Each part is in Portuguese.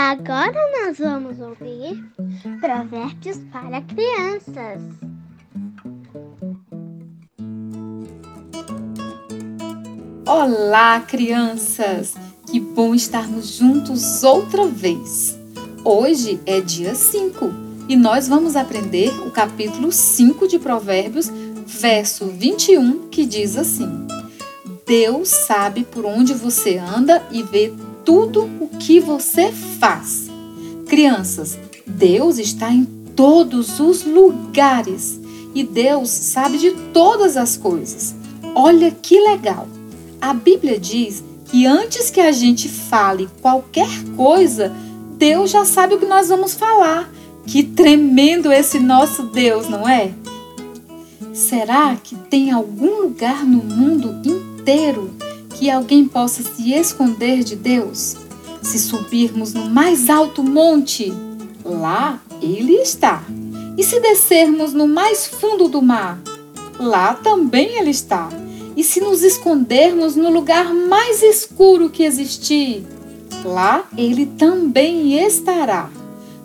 Agora nós vamos ouvir Provérbios para Crianças. Olá, crianças! Que bom estarmos juntos outra vez. Hoje é dia 5 e nós vamos aprender o capítulo 5 de Provérbios, verso 21, que diz assim: Deus sabe por onde você anda e vê tudo o que você faz. Crianças, Deus está em todos os lugares e Deus sabe de todas as coisas. Olha que legal! A Bíblia diz que antes que a gente fale qualquer coisa, Deus já sabe o que nós vamos falar. Que tremendo esse nosso Deus, não é? Será que tem algum lugar no mundo inteiro que alguém possa se esconder de Deus? Se subirmos no mais alto monte, lá ele está. E se descermos no mais fundo do mar, lá também ele está. E se nos escondermos no lugar mais escuro que existir, lá ele também estará.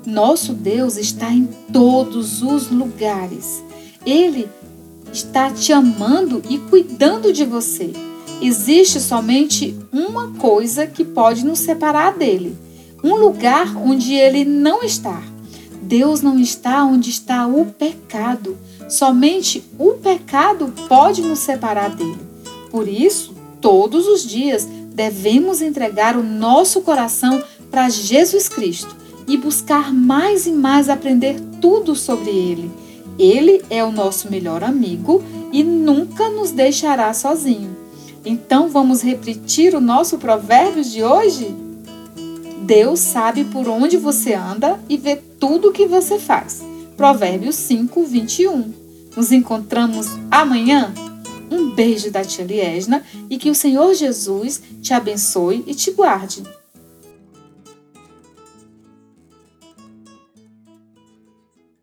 Nosso Deus está em todos os lugares. Ele está te amando e cuidando de você existe somente uma coisa que pode nos separar dele: um lugar onde ele não está. Deus não está onde está o pecado. Somente o pecado pode nos separar dele. Por isso, todos os dias devemos entregar o nosso coração para Jesus Cristo e buscar mais e mais aprender tudo sobre ele. Ele é o nosso melhor amigo e nunca nos deixará sozinho. Então vamos repetir o nosso provérbio de hoje? Deus sabe por onde você anda e vê tudo o que você faz. Provérbios 5, 21. Nos encontramos amanhã? Um beijo da tia Liesna e que o Senhor Jesus te abençoe e te guarde.